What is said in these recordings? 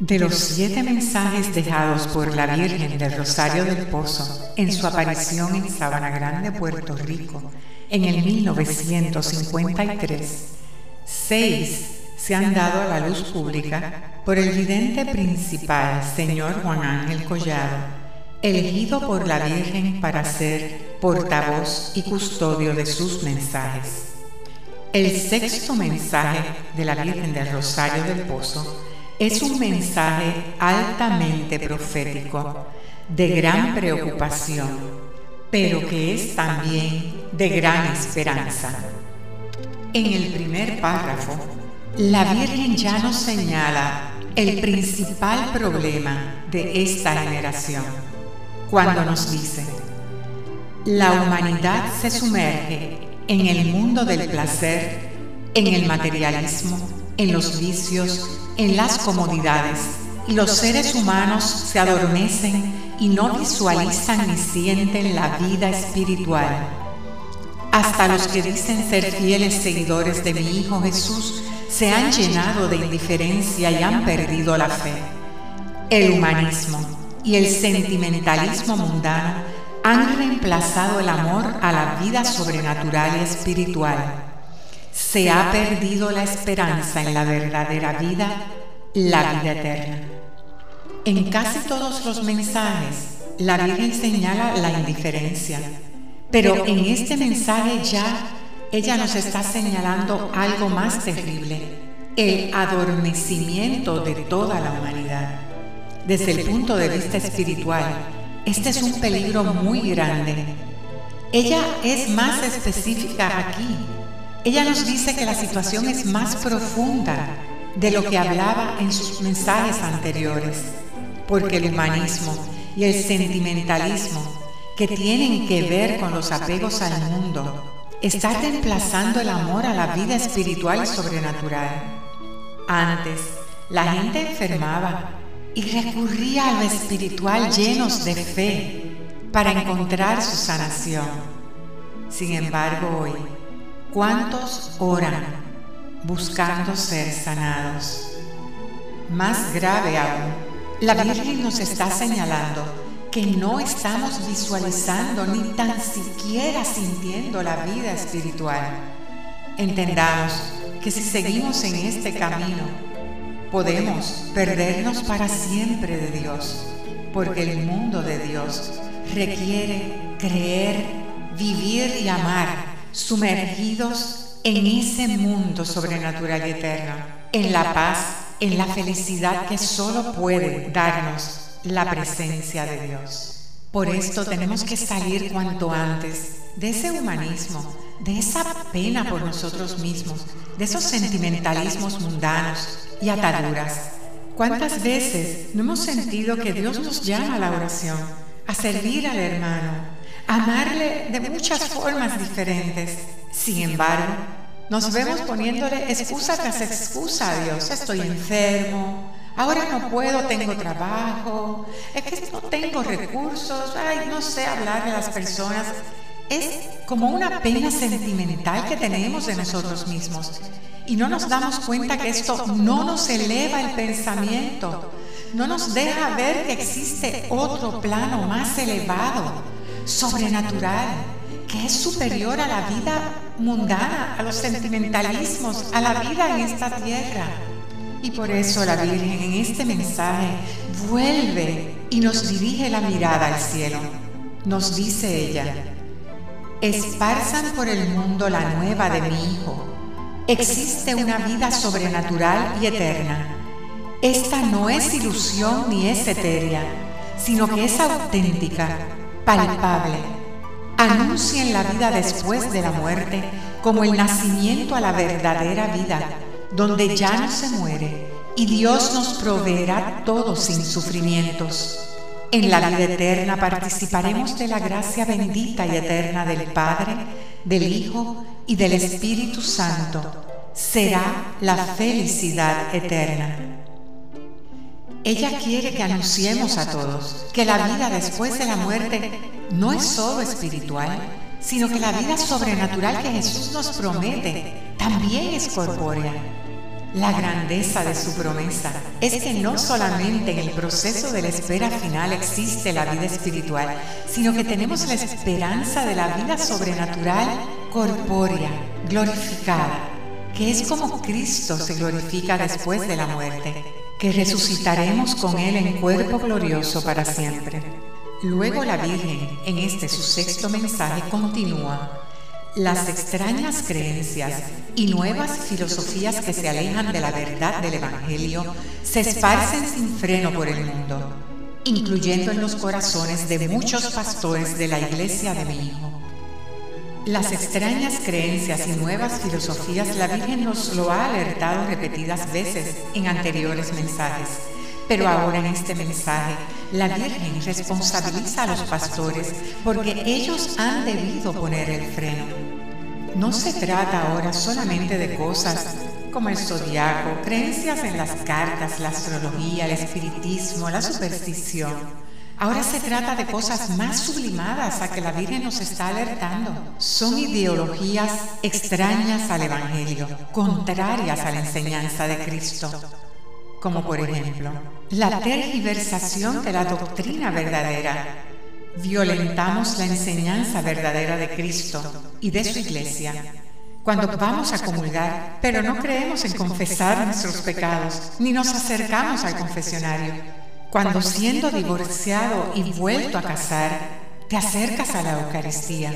De los siete mensajes dejados por la Virgen del Rosario del Pozo en su aparición en Sabana Grande, Puerto Rico, en el 1953, seis se han dado a la luz pública por el vidente principal, señor Juan Ángel Collado, elegido por la Virgen para ser portavoz y custodio de sus mensajes. El sexto mensaje de la Virgen del Rosario del Pozo es un mensaje altamente profético, de gran preocupación, pero que es también de gran esperanza. En el primer párrafo, la Virgen ya nos señala el principal problema de esta generación, cuando nos dice, la humanidad se sumerge en el mundo del placer, en el materialismo, en los vicios, en las comodidades, los seres humanos se adormecen y no visualizan ni sienten la vida espiritual. Hasta los que dicen ser fieles seguidores de mi Hijo Jesús se han llenado de indiferencia y han perdido la fe. El humanismo y el sentimentalismo mundano han reemplazado el amor a la vida sobrenatural y espiritual se ha perdido la esperanza en la verdadera vida, la vida eterna. En casi todos los mensajes, la Virgen señala la indiferencia, pero en este mensaje ya ella nos está señalando algo más terrible, el adormecimiento de toda la humanidad. Desde el punto de vista espiritual, este es un peligro muy grande. Ella es más específica aquí ella nos dice que la situación es más profunda de lo que hablaba en sus mensajes anteriores, porque el humanismo y el sentimentalismo que tienen que ver con los apegos al mundo está reemplazando el amor a la vida espiritual y sobrenatural. Antes, la gente enfermaba y recurría a lo espiritual llenos de fe para encontrar su sanación. Sin embargo, hoy, ¿Cuántos oran buscando ser sanados? Más grave aún, la Virgen nos está señalando que no estamos visualizando ni tan siquiera sintiendo la vida espiritual. Entendamos que si seguimos en este camino, podemos perdernos para siempre de Dios, porque el mundo de Dios requiere creer, vivir y amar sumergidos en ese mundo sobrenatural y eterno, en la paz, en la felicidad que solo puede darnos la presencia de Dios. Por esto tenemos que salir cuanto antes de ese humanismo, de esa pena por nosotros mismos, de esos sentimentalismos mundanos y ataduras. ¿Cuántas veces no hemos sentido que Dios nos llama a la oración, a servir al hermano, amarle de muchas formas diferentes. Sin embargo, nos vemos poniéndole excusa tras excusa a Dios. Estoy enfermo, ahora no puedo, tengo trabajo, es que no tengo recursos, ay, no sé hablar de las personas. Es como una pena sentimental que tenemos de nosotros mismos. Y no nos damos cuenta que esto no nos eleva el pensamiento, no nos deja ver que existe otro plano más elevado sobrenatural, que es superior a la vida mundana, a los sentimentalismos, a la vida en esta tierra. Y por eso la Virgen en este mensaje vuelve y nos dirige la mirada al cielo. Nos dice ella, esparzan por el mundo la nueva de mi Hijo. Existe una vida sobrenatural y eterna. Esta no es ilusión ni es etérea, sino que es auténtica palpable. Anuncien la vida después de la muerte como el nacimiento a la verdadera vida, donde ya no se muere y Dios nos proveerá todo sin sufrimientos. En la vida eterna participaremos de la gracia bendita y eterna del Padre, del Hijo y del Espíritu Santo. Será la felicidad eterna. Ella quiere que anunciemos a todos que la vida después de la muerte no es solo espiritual, sino que la vida sobrenatural que Jesús nos promete también es corpórea. La grandeza de su promesa es que no solamente en el proceso de la espera final existe la vida espiritual, sino que tenemos la esperanza de la vida sobrenatural, corpórea, glorificada, que es como Cristo se glorifica después de la muerte, que resucitaremos con Él en cuerpo glorioso para siempre. Luego la Virgen, en este su sexto mensaje, continúa las extrañas creencias y nuevas filosofías que se alejan de la verdad del Evangelio se esparcen sin freno por el mundo, incluyendo en los corazones de muchos pastores de la iglesia de mi hijo. Las extrañas creencias y nuevas filosofías la Virgen nos lo ha alertado repetidas veces en anteriores mensajes, pero ahora en este mensaje la Virgen responsabiliza a los pastores porque ellos han debido poner el freno. No se trata ahora solamente de cosas como el zodiaco, creencias en las cartas, la astrología, el espiritismo, la superstición. Ahora se trata de cosas más sublimadas a que la Virgen nos está alertando. Son ideologías extrañas al Evangelio, contrarias a la enseñanza de Cristo como por ejemplo la tergiversación de la doctrina verdadera. Violentamos la enseñanza verdadera de Cristo y de su iglesia cuando vamos a comulgar, pero no creemos en confesar nuestros pecados, ni nos acercamos al confesionario. Cuando siendo divorciado y vuelto a casar, te acercas a la Eucaristía.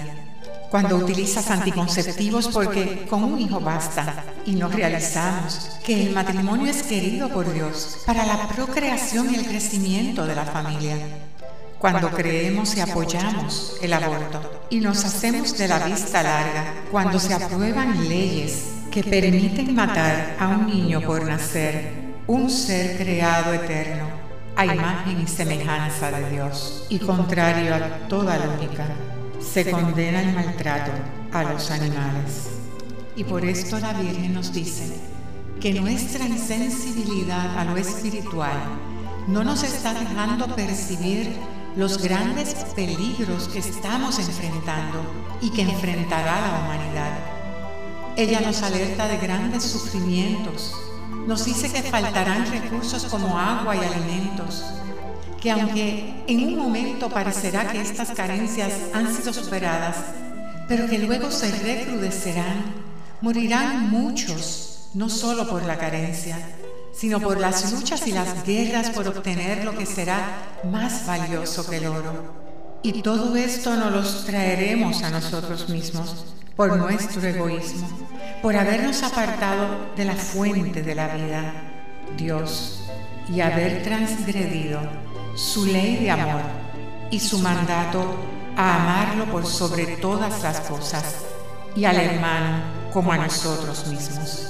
Cuando utilizas anticonceptivos porque con un hijo basta y no realizamos que el matrimonio es querido por Dios para la procreación y el crecimiento de la familia. Cuando creemos y apoyamos el aborto y nos hacemos de la vista larga, cuando se aprueban leyes que permiten matar a un niño por nacer, un ser creado eterno, a imagen y semejanza de Dios y contrario a toda lógica se condena el maltrato a los animales. Y por esto la Virgen nos dice que nuestra insensibilidad a lo espiritual no nos está dejando percibir los grandes peligros que estamos enfrentando y que enfrentará la humanidad. Ella nos alerta de grandes sufrimientos, nos dice que faltarán recursos como agua y alimentos, que aunque en un momento parecerá que estas carencias han sido superadas, pero que luego se recrudecerán, morirán muchos, no solo por la carencia, sino por las luchas y las guerras por obtener lo que será más valioso que el oro. Y todo esto nos lo traeremos a nosotros mismos por nuestro egoísmo, por habernos apartado de la fuente de la vida, Dios, y haber transgredido su ley de amor y su mandato a amarlo por sobre todas las cosas y al hermano como a nosotros mismos.